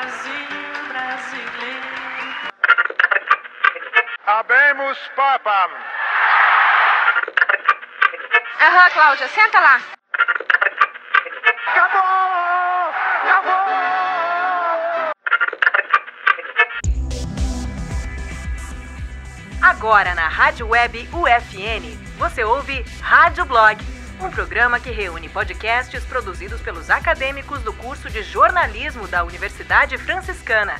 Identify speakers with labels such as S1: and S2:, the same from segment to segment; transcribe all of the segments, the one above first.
S1: Brasil brasileiro.
S2: Habemus Papam.
S3: Aham, Cláudia, senta lá.
S2: Acabou! Acabou!
S4: Agora na Rádio Web UFN, você ouve Rádio Blog, um programa que reúne podcasts produzidos pelos acadêmicos do curso de jornalismo da Universidade Franciscana.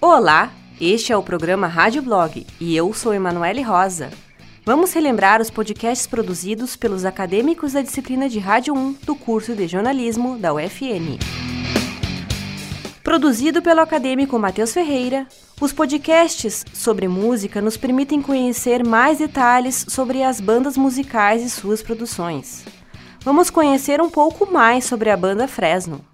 S5: Olá, este é o programa Rádio Blog e eu sou Emanuele Rosa. Vamos relembrar os podcasts produzidos pelos acadêmicos da disciplina de Rádio 1 do curso de jornalismo da UFN. Produzido pelo acadêmico Matheus Ferreira, os podcasts sobre música nos permitem conhecer mais detalhes sobre as bandas musicais e suas produções. Vamos conhecer um pouco mais sobre a banda Fresno.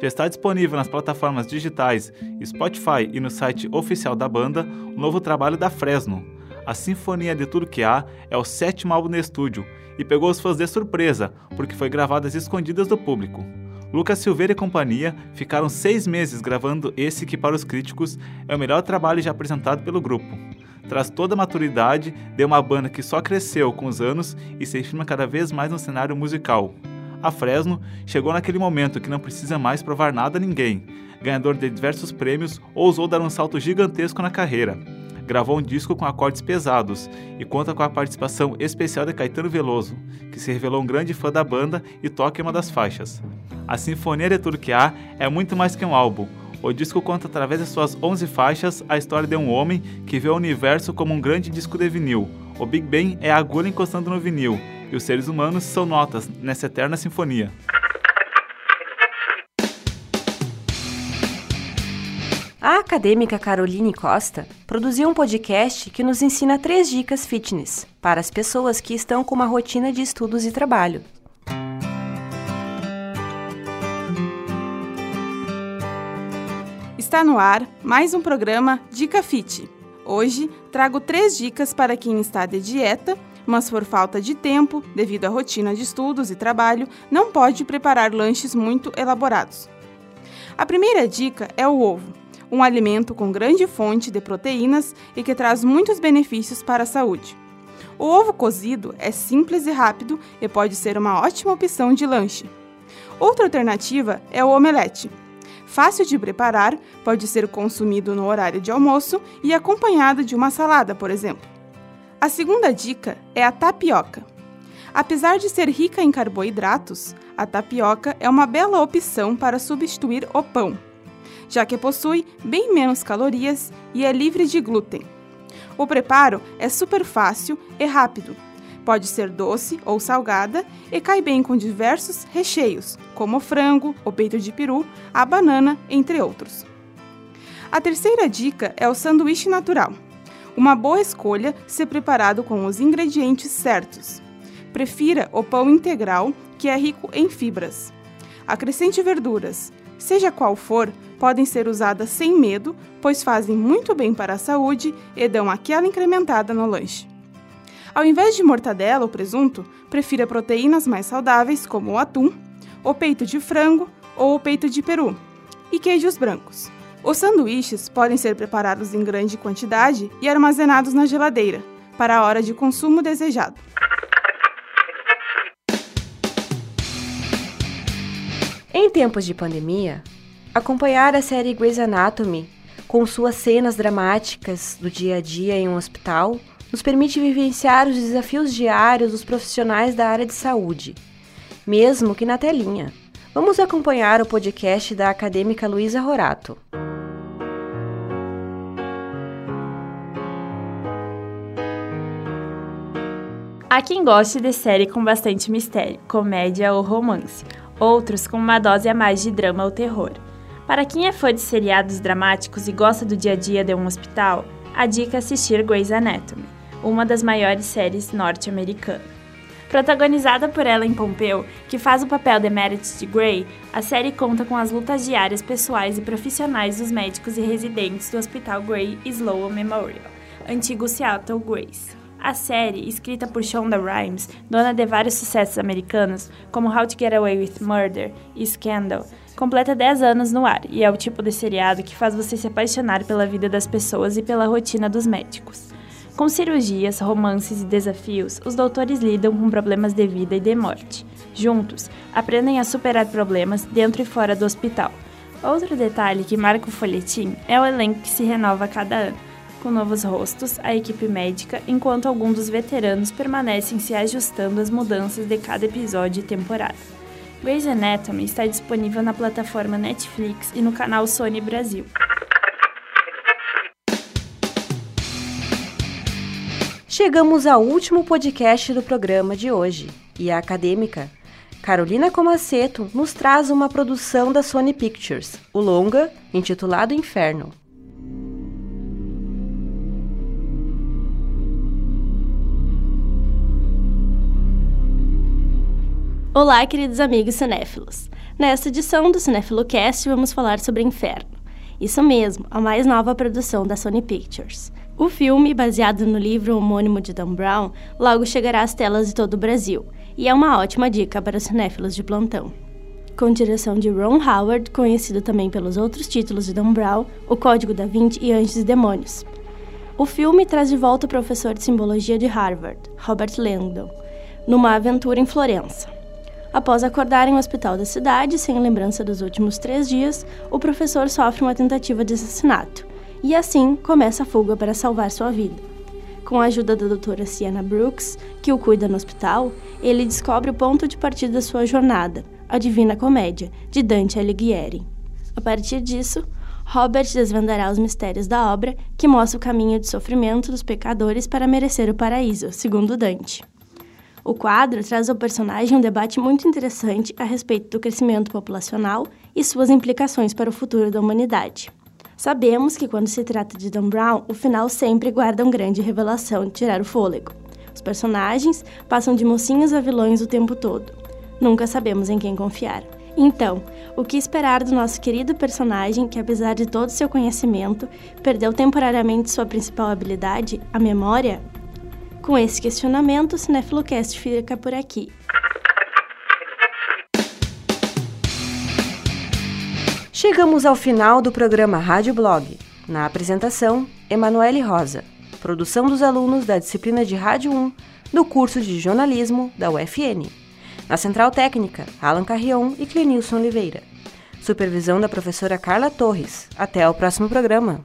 S6: Já está disponível nas plataformas digitais Spotify e no site oficial da banda o novo trabalho da Fresno. A Sinfonia de Tudo Que Há é o sétimo álbum no estúdio e pegou os fãs de surpresa, porque foi gravado às escondidas do público. Lucas Silveira e companhia ficaram seis meses gravando esse que, para os críticos, é o melhor trabalho já apresentado pelo grupo. Traz toda a maturidade de uma banda que só cresceu com os anos e se firma cada vez mais no cenário musical. A Fresno chegou naquele momento que não precisa mais provar nada a ninguém. Ganhador de diversos prêmios, ousou dar um salto gigantesco na carreira. Gravou um disco com acordes pesados e conta com a participação especial de Caetano Veloso, que se revelou um grande fã da banda e toca em uma das faixas. A Sinfonia de Há é muito mais que um álbum. O disco conta através de suas 11 faixas a história de um homem que vê o universo como um grande disco de vinil. O Big Bang é a agulha encostando no vinil e os seres humanos são notas nessa eterna sinfonia.
S5: A acadêmica Caroline Costa produziu um podcast que nos ensina três dicas fitness para as pessoas que estão com uma rotina de estudos e trabalho.
S7: Está no ar mais um programa Dica Fit. Hoje trago três dicas para quem está de dieta, mas por falta de tempo, devido à rotina de estudos e trabalho, não pode preparar lanches muito elaborados. A primeira dica é o ovo, um alimento com grande fonte de proteínas e que traz muitos benefícios para a saúde. O ovo cozido é simples e rápido e pode ser uma ótima opção de lanche. Outra alternativa é o omelete. Fácil de preparar, pode ser consumido no horário de almoço e acompanhado de uma salada, por exemplo. A segunda dica é a tapioca. Apesar de ser rica em carboidratos, a tapioca é uma bela opção para substituir o pão, já que possui bem menos calorias e é livre de glúten. O preparo é super fácil e rápido. Pode ser doce ou salgada e cai bem com diversos recheios, como o frango, o peito de peru, a banana, entre outros. A terceira dica é o sanduíche natural. Uma boa escolha se preparado com os ingredientes certos. Prefira o pão integral, que é rico em fibras. Acrescente verduras. Seja qual for, podem ser usadas sem medo, pois fazem muito bem para a saúde e dão aquela incrementada no lanche. Ao invés de mortadela ou presunto, prefira proteínas mais saudáveis como o atum, o peito de frango ou o peito de peru e queijos brancos. Os sanduíches podem ser preparados em grande quantidade e armazenados na geladeira, para a hora de consumo desejado.
S5: Em tempos de pandemia, acompanhar a série Grey's Anatomy, com suas cenas dramáticas do dia a dia em um hospital, nos permite vivenciar os desafios diários dos profissionais da área de saúde, mesmo que na telinha. Vamos acompanhar o podcast da acadêmica Luísa Rorato.
S8: Há quem goste de série com bastante mistério, comédia ou romance, outros com uma dose a mais de drama ou terror. Para quem é fã de seriados dramáticos e gosta do dia a dia de um hospital, a dica é assistir Grey's Anatomy, uma das maiores séries norte-americanas. Protagonizada por Ellen Pompeu, que faz o papel de Meredith de Grey, a série conta com as lutas diárias pessoais e profissionais dos médicos e residentes do Hospital Grey Sloan Memorial, antigo Seattle Grace. A série, escrita por Shonda Rhimes, dona de vários sucessos americanos, como How to Get Away with Murder e Scandal, completa 10 anos no ar e é o tipo de seriado que faz você se apaixonar pela vida das pessoas e pela rotina dos médicos. Com cirurgias, romances e desafios, os doutores lidam com problemas de vida e de morte. Juntos, aprendem a superar problemas dentro e fora do hospital. Outro detalhe que marca o folhetim é o elenco que se renova a cada ano com novos rostos, a equipe médica, enquanto alguns dos veteranos permanecem se ajustando às mudanças de cada episódio e temporada. Grey's Anatomy está disponível na plataforma Netflix e no canal Sony Brasil.
S5: Chegamos ao último podcast do programa de hoje e a acadêmica Carolina Comaceto nos traz uma produção da Sony Pictures, o longa intitulado Inferno.
S9: Olá, queridos amigos cinéfilos. Nesta edição do Cinéfilo Cast vamos falar sobre Inferno. Isso mesmo, a mais nova produção da Sony Pictures. O filme, baseado no livro homônimo de Dan Brown, logo chegará às telas de todo o Brasil, e é uma ótima dica para os cinéfilos de plantão. Com direção de Ron Howard, conhecido também pelos outros títulos de Dan Brown, O Código da Vinci e Anjos e Demônios. O filme traz de volta o professor de simbologia de Harvard, Robert Langdon, numa aventura em Florença. Após acordar em um hospital da cidade, sem lembrança dos últimos três dias, o professor sofre uma tentativa de assassinato e assim começa a fuga para salvar sua vida. Com a ajuda da doutora Sienna Brooks, que o cuida no hospital, ele descobre o ponto de partida da sua jornada, a Divina Comédia, de Dante Alighieri. A partir disso, Robert desvendará os mistérios da obra, que mostra o caminho de sofrimento dos pecadores para merecer o paraíso, segundo Dante. O quadro traz ao personagem um debate muito interessante a respeito do crescimento populacional e suas implicações para o futuro da humanidade. Sabemos que quando se trata de Dan Brown, o final sempre guarda uma grande revelação de tirar o fôlego. Os personagens passam de mocinhos a vilões o tempo todo. Nunca sabemos em quem confiar. Então, o que esperar do nosso querido personagem que, apesar de todo seu conhecimento, perdeu temporariamente sua principal habilidade, a memória? Com esse questionamento, o Cinefilocast fica por aqui.
S5: Chegamos ao final do programa Rádio Blog. Na apresentação, Emanuele Rosa. Produção dos alunos da disciplina de Rádio 1 do curso de jornalismo da UFN. Na Central Técnica, Alan Carrion e Clenilson Oliveira. Supervisão da professora Carla Torres. Até o próximo programa.